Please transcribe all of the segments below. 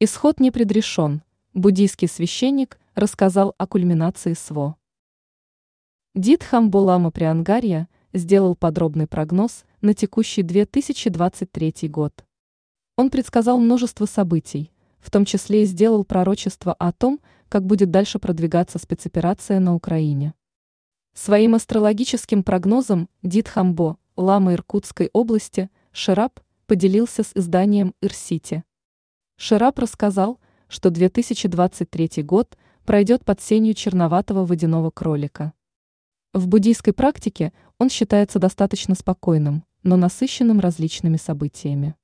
Исход не предрешен. Буддийский священник рассказал о кульминации СВО. Дитхам Булама Приангарья сделал подробный прогноз на текущий 2023 год. Он предсказал множество событий, в том числе и сделал пророчество о том, как будет дальше продвигаться спецоперация на Украине. Своим астрологическим прогнозом Дитхамбо, лама Иркутской области, Шираб, поделился с изданием Ирсити. Шираб рассказал, что 2023 год пройдет под сенью черноватого водяного кролика. В буддийской практике он считается достаточно спокойным, но насыщенным различными событиями.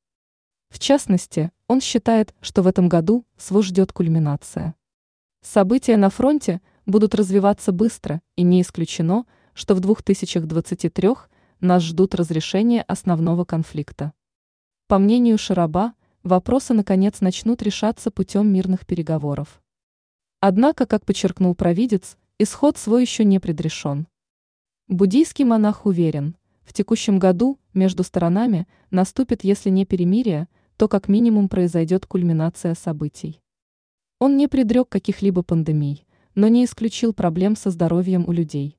В частности, он считает, что в этом году СВО ждет кульминация. События на фронте будут развиваться быстро, и не исключено, что в 2023 нас ждут разрешения основного конфликта. По мнению Шараба, вопросы наконец начнут решаться путем мирных переговоров. Однако, как подчеркнул провидец, исход свой еще не предрешен. Буддийский монах уверен, в текущем году между сторонами наступит, если не перемирие, то как минимум произойдет кульминация событий. Он не предрек каких-либо пандемий, но не исключил проблем со здоровьем у людей.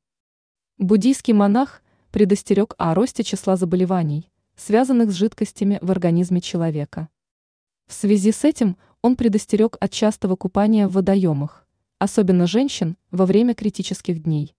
Буддийский монах предостерег о росте числа заболеваний, связанных с жидкостями в организме человека. В связи с этим он предостерег от частого купания в водоемах, особенно женщин во время критических дней.